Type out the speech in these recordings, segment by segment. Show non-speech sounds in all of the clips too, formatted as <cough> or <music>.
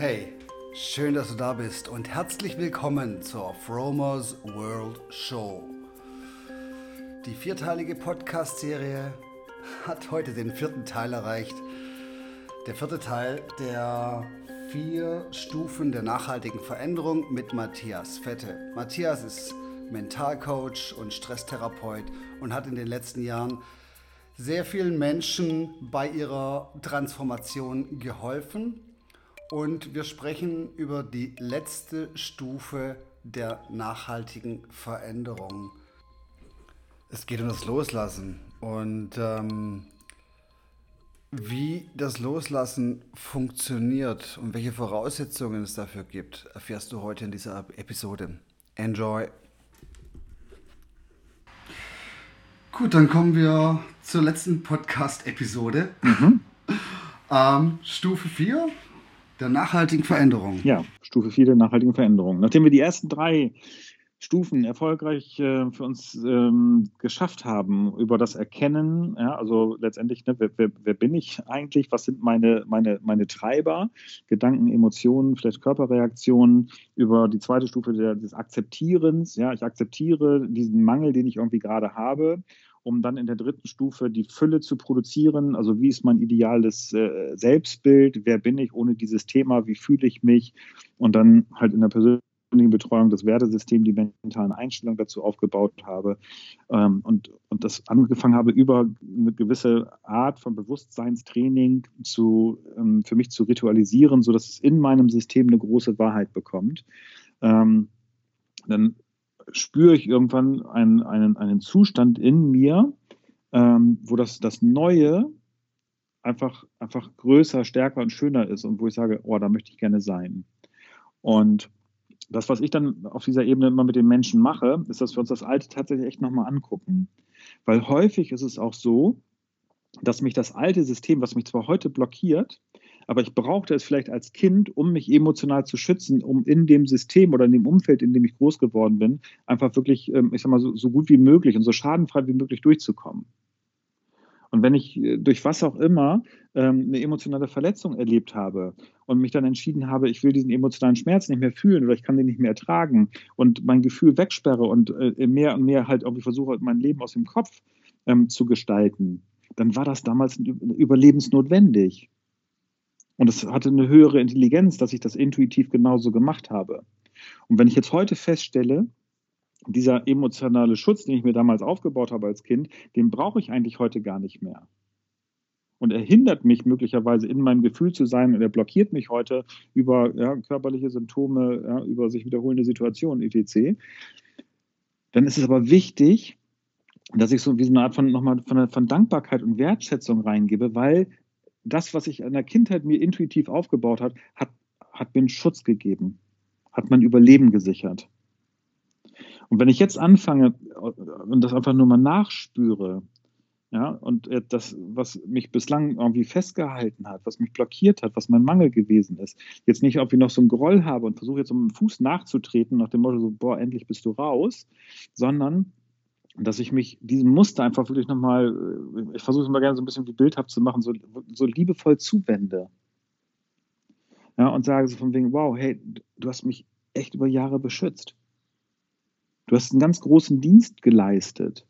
Hey, schön, dass du da bist und herzlich willkommen zur Fromers World Show. Die vierteilige Podcast-Serie hat heute den vierten Teil erreicht. Der vierte Teil der vier Stufen der nachhaltigen Veränderung mit Matthias Fette. Matthias ist Mentalcoach und Stresstherapeut und hat in den letzten Jahren sehr vielen Menschen bei ihrer Transformation geholfen und wir sprechen über die letzte Stufe der nachhaltigen Veränderung. Es geht um das Loslassen und ähm, wie das Loslassen funktioniert und welche Voraussetzungen es dafür gibt, erfährst du heute in dieser Episode. Enjoy! Gut, dann kommen wir zur letzten Podcast-Episode. Mhm. Ähm, Stufe 4, der nachhaltigen Veränderung. Ja, Stufe 4 der nachhaltigen Veränderung. Nachdem wir die ersten drei Stufen erfolgreich äh, für uns ähm, geschafft haben über das Erkennen, ja, also letztendlich, ne, wer, wer, wer, bin ich eigentlich, was sind meine, meine, meine Treiber, Gedanken, Emotionen, vielleicht Körperreaktionen, über die zweite Stufe der, des Akzeptierens, ja, ich akzeptiere diesen Mangel, den ich irgendwie gerade habe um dann in der dritten Stufe die Fülle zu produzieren. Also wie ist mein ideales äh, Selbstbild? Wer bin ich ohne dieses Thema? Wie fühle ich mich? Und dann halt in der persönlichen Betreuung das Wertesystem, die mentalen Einstellungen dazu aufgebaut habe ähm, und, und das angefangen habe, über eine gewisse Art von Bewusstseinstraining zu, ähm, für mich zu ritualisieren, sodass es in meinem System eine große Wahrheit bekommt. Ähm, dann spüre ich irgendwann einen, einen, einen Zustand in mir, ähm, wo das, das Neue einfach, einfach größer, stärker und schöner ist und wo ich sage, oh, da möchte ich gerne sein. Und das, was ich dann auf dieser Ebene immer mit den Menschen mache, ist, dass wir uns das Alte tatsächlich echt nochmal angucken. Weil häufig ist es auch so, dass mich das alte System, was mich zwar heute blockiert, aber ich brauchte es vielleicht als Kind, um mich emotional zu schützen, um in dem System oder in dem Umfeld, in dem ich groß geworden bin, einfach wirklich, ähm, ich sag mal, so, so gut wie möglich und so schadenfrei wie möglich durchzukommen. Und wenn ich äh, durch was auch immer ähm, eine emotionale Verletzung erlebt habe und mich dann entschieden habe, ich will diesen emotionalen Schmerz nicht mehr fühlen oder ich kann den nicht mehr ertragen und mein Gefühl wegsperre und äh, mehr und mehr halt irgendwie versuche, mein Leben aus dem Kopf ähm, zu gestalten, dann war das damals überlebensnotwendig. Und es hatte eine höhere Intelligenz, dass ich das intuitiv genauso gemacht habe. Und wenn ich jetzt heute feststelle, dieser emotionale Schutz, den ich mir damals aufgebaut habe als Kind, den brauche ich eigentlich heute gar nicht mehr. Und er hindert mich möglicherweise in meinem Gefühl zu sein und er blockiert mich heute über ja, körperliche Symptome, ja, über sich wiederholende Situationen, etc. Dann ist es aber wichtig, dass ich so wie so eine Art von, nochmal von, von Dankbarkeit und Wertschätzung reingebe, weil das, was ich in der Kindheit mir intuitiv aufgebaut hat, hat, hat mir einen Schutz gegeben, hat mein Überleben gesichert. Und wenn ich jetzt anfange und das einfach nur mal nachspüre, ja, und das, was mich bislang irgendwie festgehalten hat, was mich blockiert hat, was mein Mangel gewesen ist, jetzt nicht irgendwie noch so einen Groll habe und versuche jetzt um den Fuß nachzutreten, nach dem Motto so, boah, endlich bist du raus, sondern dass ich mich diesem Muster einfach wirklich nochmal, äh, ich versuche es immer gerne so ein bisschen wie bildhaft zu machen, so, so liebevoll zuwende. Ja, und sage so von wegen, wow, hey, du hast mich echt über Jahre beschützt. Du hast einen ganz großen Dienst geleistet.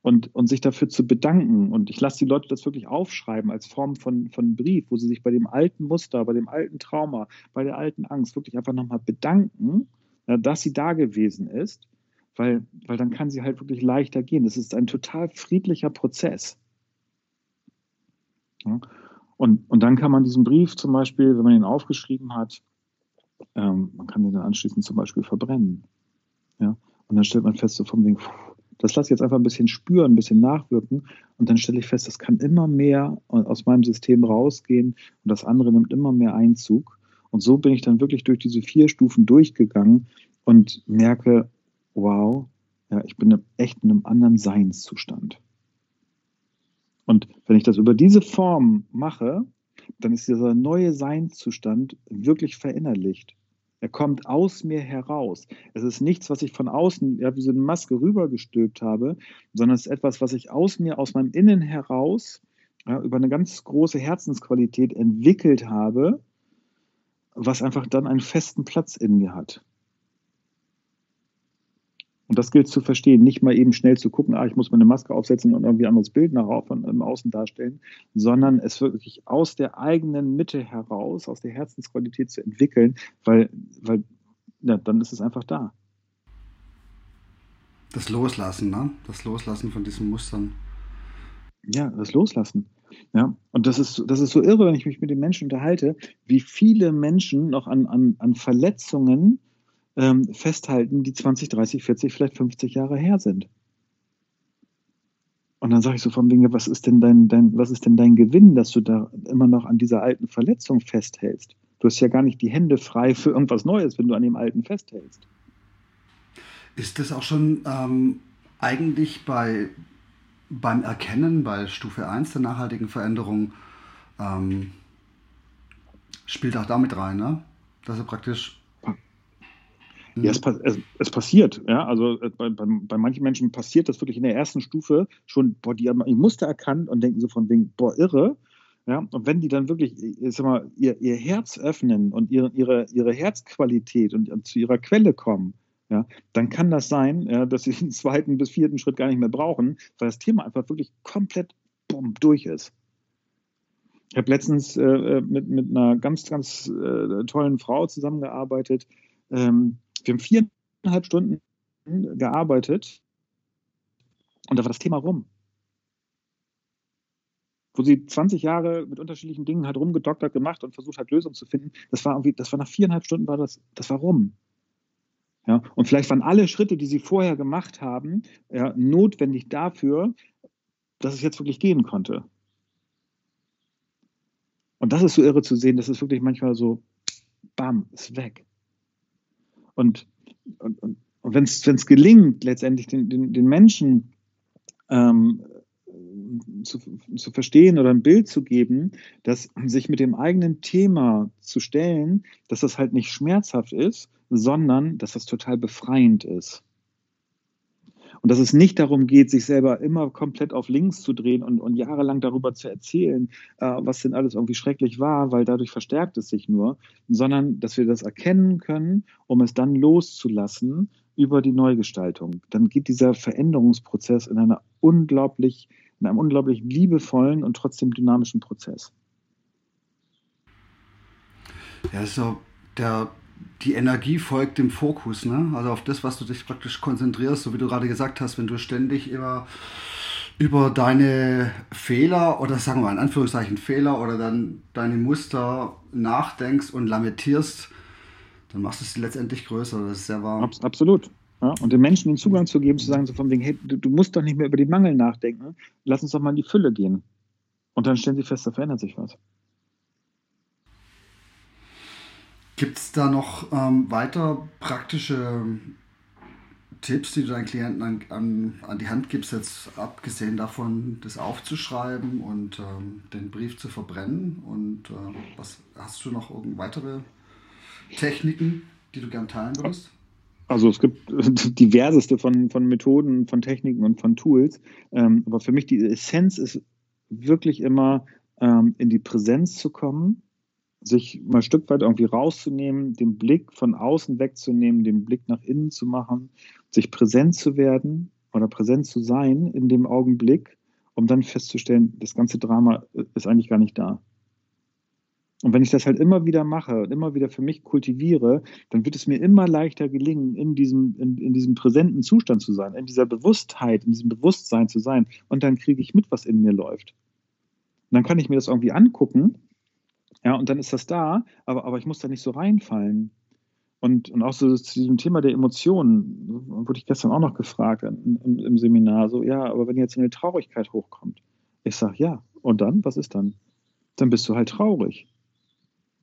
Und, und sich dafür zu bedanken. Und ich lasse die Leute das wirklich aufschreiben als Form von, von Brief, wo sie sich bei dem alten Muster, bei dem alten Trauma, bei der alten Angst wirklich einfach nochmal bedanken, dass sie da gewesen ist weil, weil dann kann sie halt wirklich leichter gehen. Das ist ein total friedlicher Prozess. Ja? Und, und dann kann man diesen Brief zum Beispiel, wenn man ihn aufgeschrieben hat, ähm, man kann den dann anschließend zum Beispiel verbrennen. Ja? Und dann stellt man fest, so vom Ding, das lasse ich jetzt einfach ein bisschen spüren, ein bisschen nachwirken. Und dann stelle ich fest, das kann immer mehr aus meinem System rausgehen und das andere nimmt immer mehr Einzug. Und so bin ich dann wirklich durch diese vier Stufen durchgegangen und merke, wow, ja, ich bin echt in einem anderen Seinszustand. Und wenn ich das über diese Form mache, dann ist dieser neue Seinszustand wirklich verinnerlicht. Er kommt aus mir heraus. Es ist nichts, was ich von außen ja, wie so eine Maske rübergestülpt habe, sondern es ist etwas, was ich aus mir, aus meinem Innen heraus ja, über eine ganz große Herzensqualität entwickelt habe was einfach dann einen festen Platz in mir hat. Und das gilt zu verstehen, nicht mal eben schnell zu gucken, ah, ich muss mir eine Maske aufsetzen und irgendwie ein anderes Bild nach von Außen darstellen, sondern es wirklich aus der eigenen Mitte heraus, aus der Herzensqualität zu entwickeln, weil, weil ja, dann ist es einfach da. Das Loslassen, ne? Das Loslassen von diesen Mustern. Ja, das Loslassen. Ja, und das ist, das ist so irre, wenn ich mich mit den Menschen unterhalte, wie viele Menschen noch an, an, an Verletzungen ähm, festhalten, die 20, 30, 40, vielleicht 50 Jahre her sind. Und dann sage ich so von wegen, was ist denn dein, dein, was ist denn dein Gewinn, dass du da immer noch an dieser alten Verletzung festhältst? Du hast ja gar nicht die Hände frei für irgendwas Neues, wenn du an dem alten festhältst. Ist das auch schon ähm, eigentlich bei, beim Erkennen bei Stufe 1 der nachhaltigen Veränderung, ähm, spielt auch damit rein, ne? dass er praktisch ja, es, es, es, passiert. Ja, also äh, bei, bei, bei, manchen Menschen passiert das wirklich in der ersten Stufe schon, boah, die haben ein Muster erkannt und denken so von wegen, boah, irre. Ja, und wenn die dann wirklich ich sag mal, ihr, ihr Herz öffnen und ihre, ihre, ihre Herzqualität und, und zu ihrer Quelle kommen, ja, dann kann das sein, ja, dass sie <laughs> den zweiten bis vierten Schritt gar nicht mehr brauchen, weil das Thema einfach wirklich komplett bumm, durch ist. Ich habe letztens äh, äh mit, mit einer ganz, ganz äh, tollen Frau zusammengearbeitet, ähm, wir haben viereinhalb Stunden gearbeitet und da war das Thema rum. Wo sie 20 Jahre mit unterschiedlichen Dingen hat rumgedoktert gemacht und versucht hat, Lösungen zu finden. Das war irgendwie, das war nach viereinhalb Stunden war das, das war rum. Ja, und vielleicht waren alle Schritte, die sie vorher gemacht haben, ja, notwendig dafür, dass es jetzt wirklich gehen konnte. Und das ist so irre zu sehen, das ist wirklich manchmal so, bam, ist weg. Und, und, und wenn es gelingt, letztendlich den, den, den Menschen ähm, zu, zu verstehen oder ein Bild zu geben, dass sich mit dem eigenen Thema zu stellen, dass das halt nicht schmerzhaft ist, sondern dass das total befreiend ist. Und dass es nicht darum geht, sich selber immer komplett auf links zu drehen und, und jahrelang darüber zu erzählen, äh, was denn alles irgendwie schrecklich war, weil dadurch verstärkt es sich nur, sondern dass wir das erkennen können, um es dann loszulassen über die Neugestaltung. Dann geht dieser Veränderungsprozess in einer unglaublich, in einem unglaublich liebevollen und trotzdem dynamischen Prozess. Ja, so der die Energie folgt dem Fokus, ne? Also auf das, was du dich praktisch konzentrierst, so wie du gerade gesagt hast, wenn du ständig immer über deine Fehler oder sagen wir mal in Anführungszeichen Fehler oder dann deine Muster nachdenkst und lamentierst, dann machst du es letztendlich größer. Das ist sehr wahr. Absolut. Ja, und den Menschen den Zugang zu geben, zu sagen, so von wegen, hey, du, du, musst doch nicht mehr über den Mangel nachdenken, lass uns doch mal in die Fülle gehen. Und dann stellen sie fest, da verändert sich was. Gibt es da noch ähm, weiter praktische Tipps, die du deinen Klienten an, an, an, die Hand gibst, jetzt abgesehen davon, das aufzuschreiben und ähm, den Brief zu verbrennen? Und äh, was hast du noch weitere Techniken, die du gern teilen würdest? Also es gibt <laughs> diverseste von, von Methoden, von Techniken und von Tools. Ähm, aber für mich die Essenz ist wirklich immer ähm, in die Präsenz zu kommen sich mal ein Stück weit irgendwie rauszunehmen, den Blick von außen wegzunehmen, den Blick nach innen zu machen, sich präsent zu werden oder präsent zu sein in dem Augenblick, um dann festzustellen, das ganze Drama ist eigentlich gar nicht da. Und wenn ich das halt immer wieder mache und immer wieder für mich kultiviere, dann wird es mir immer leichter gelingen, in diesem, in, in diesem präsenten Zustand zu sein, in dieser Bewusstheit, in diesem Bewusstsein zu sein. Und dann kriege ich mit, was in mir läuft. Und dann kann ich mir das irgendwie angucken ja, und dann ist das da, aber, aber ich muss da nicht so reinfallen. Und, und auch so zu diesem Thema der Emotionen, wurde ich gestern auch noch gefragt im, im Seminar, so, ja, aber wenn jetzt eine Traurigkeit hochkommt, ich sage, ja, und dann, was ist dann? Dann bist du halt traurig.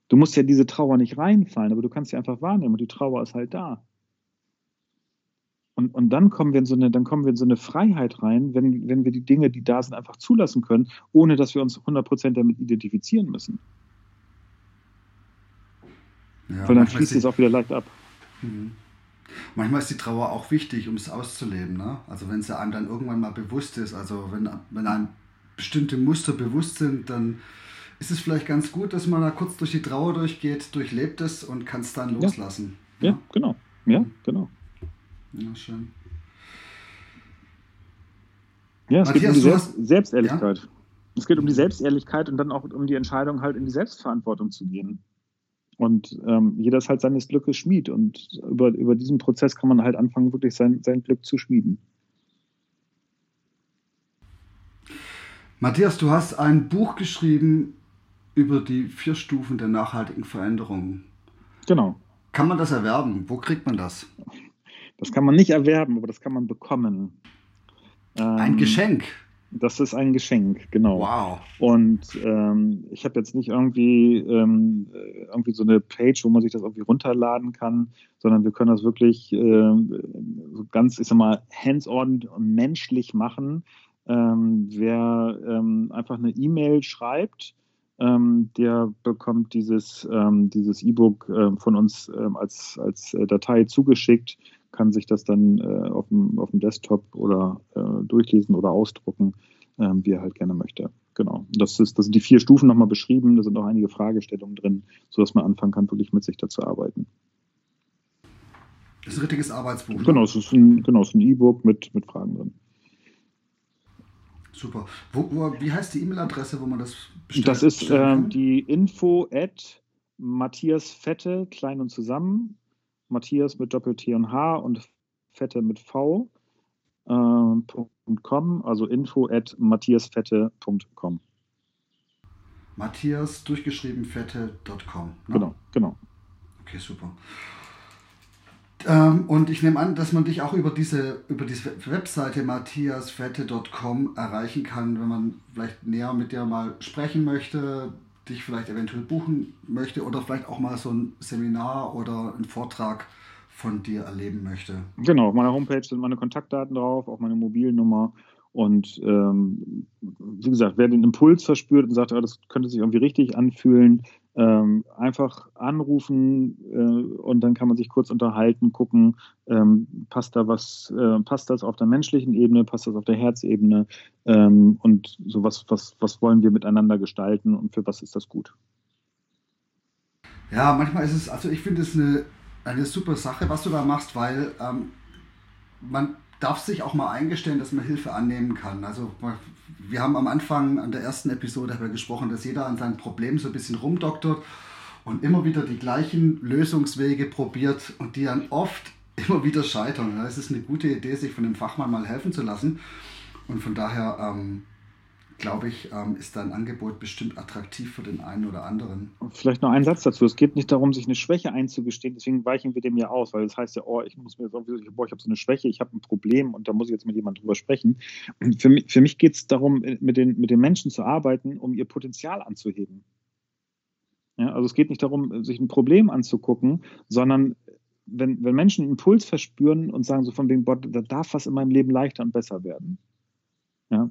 Du musst ja diese Trauer nicht reinfallen, aber du kannst sie einfach wahrnehmen und die Trauer ist halt da. Und, und dann kommen wir in so eine, dann kommen wir in so eine Freiheit rein, wenn, wenn wir die Dinge, die da sind, einfach zulassen können, ohne dass wir uns 100% damit identifizieren müssen. Ja, Weil dann fließt es auch wieder leicht ab. Mhm. Manchmal ist die Trauer auch wichtig, um es auszuleben. Ne? Also wenn es einem dann irgendwann mal bewusst ist, also wenn, wenn einem bestimmte Muster bewusst sind, dann ist es vielleicht ganz gut, dass man da kurz durch die Trauer durchgeht, durchlebt es und kann es dann loslassen. Ja, ja genau. Ja, genau. Ja, schön. Ja, es Matthias, geht um die Selbst. Selbstehrlichkeit. Ja? Es geht um die Selbstehrlichkeit und dann auch um die Entscheidung, halt in die Selbstverantwortung zu gehen. Und ähm, jeder ist halt seines Glückes Schmied. Und über, über diesen Prozess kann man halt anfangen, wirklich sein, sein Glück zu schmieden. Matthias, du hast ein Buch geschrieben über die vier Stufen der nachhaltigen Veränderung. Genau. Kann man das erwerben? Wo kriegt man das? Das kann man nicht erwerben, aber das kann man bekommen. Ein ähm, Geschenk. Das ist ein Geschenk, genau. Wow. Und ähm, ich habe jetzt nicht irgendwie, ähm, irgendwie so eine Page, wo man sich das irgendwie runterladen kann, sondern wir können das wirklich äh, so ganz, ich sag mal, hands-on und menschlich machen. Ähm, wer ähm, einfach eine E-Mail schreibt, ähm, der bekommt dieses ähm, dieses E-Book äh, von uns ähm, als als äh, Datei zugeschickt kann sich das dann äh, auf, dem, auf dem Desktop oder äh, durchlesen oder ausdrucken, äh, wie er halt gerne möchte. Genau. Das, ist, das sind die vier Stufen nochmal beschrieben. Da sind auch einige Fragestellungen drin, sodass man anfangen kann, wirklich mit sich dazu arbeiten. Das ist ein richtiges Arbeitsbuch. Genau, es ist ein genau, E-Book mit, mit Fragen drin. Super. Wo, wo, wie heißt die E-Mail-Adresse, wo man das bestellt? Das ist äh, die info at Matthias Fette, klein und zusammen, Matthias mit Doppel-T und H und Fette mit V. Äh, .com, also info at matthiasfette.com. Matthias durchgeschrieben fette.com. Ne? Genau, genau. Okay, super. Ähm, und ich nehme an, dass man dich auch über diese, über diese Webseite matthiasfette.com erreichen kann, wenn man vielleicht näher mit dir mal sprechen möchte, dich vielleicht eventuell buchen möchte oder vielleicht auch mal so ein Seminar oder einen Vortrag von dir erleben möchte. Genau, auf meiner Homepage sind meine Kontaktdaten drauf, auch meine Mobilnummer. Und ähm, wie gesagt, wer den Impuls verspürt und sagt, ja, das könnte sich irgendwie richtig anfühlen, ähm, einfach anrufen äh, und dann kann man sich kurz unterhalten, gucken, ähm, passt da was, äh, passt das auf der menschlichen Ebene, passt das auf der Herzebene ähm, und so was, was, wollen wir miteinander gestalten und für was ist das gut? Ja, manchmal ist es, also ich finde es eine, eine super Sache, was du da machst, weil ähm, man darf sich auch mal eingestellen, dass man Hilfe annehmen kann. Also wir haben am Anfang an der ersten Episode wir gesprochen, dass jeder an seinem Problem so ein bisschen rumdoktert und immer wieder die gleichen Lösungswege probiert und die dann oft <laughs> immer wieder scheitern. Es ist eine gute Idee, sich von dem Fachmann mal helfen zu lassen. Und von daher ähm, glaube ich, ähm, ist dein Angebot bestimmt attraktiv für den einen oder anderen. Vielleicht noch ein Satz dazu. Es geht nicht darum, sich eine Schwäche einzugestehen, deswegen weichen wir dem ja aus, weil das heißt ja, oh, ich muss mir boah, ich habe so eine Schwäche, ich habe ein Problem und da muss ich jetzt mit jemandem drüber sprechen. Für mich, für mich geht es darum, mit den, mit den Menschen zu arbeiten, um ihr Potenzial anzuheben. Ja, also es geht nicht darum, sich ein Problem anzugucken, sondern wenn, wenn Menschen einen Impuls verspüren und sagen so von wegen, boah, da darf was in meinem Leben leichter und besser werden. Ja,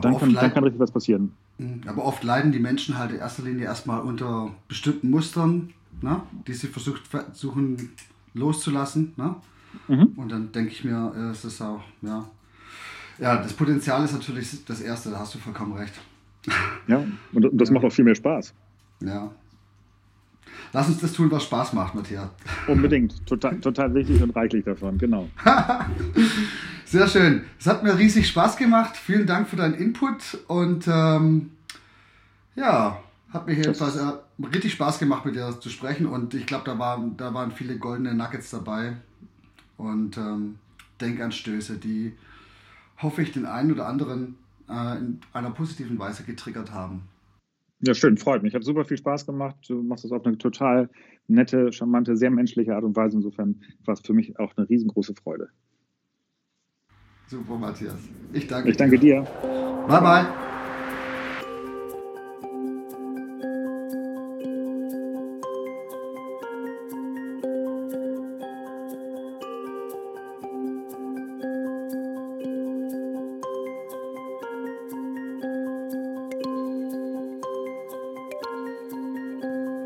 dann kann, dann kann richtig was passieren. Mhm. Aber oft leiden die Menschen halt in erster Linie erstmal unter bestimmten Mustern, ne, die sie versucht, versuchen loszulassen. Ne? Mhm. Und dann denke ich mir, äh, es ist auch, ja. Ja, das Potenzial ist natürlich das Erste, da hast du vollkommen recht. <laughs> Ja, und das macht auch viel mehr Spaß. Ja. Lass uns das tun, was Spaß macht, Matthias. Unbedingt. Total, total wichtig und reichlich davon, genau. <laughs> Sehr schön. Es hat mir riesig Spaß gemacht. Vielen Dank für deinen Input und ähm, ja, hat mir jedenfalls äh, richtig Spaß gemacht, mit dir zu sprechen und ich glaube, da, war, da waren viele goldene Nuggets dabei und ähm, Denkanstöße, die hoffe ich den einen oder anderen äh, in einer positiven Weise getriggert haben. Ja, schön, freut mich. Hat super viel Spaß gemacht. Du machst das auf eine total nette, charmante, sehr menschliche Art und Weise. Insofern war es für mich auch eine riesengroße Freude. Super, Matthias. Ich danke Ich danke dir. dir. Bye, bye.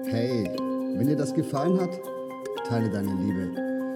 Hey, wenn dir das gefallen hat, teile deine Liebe.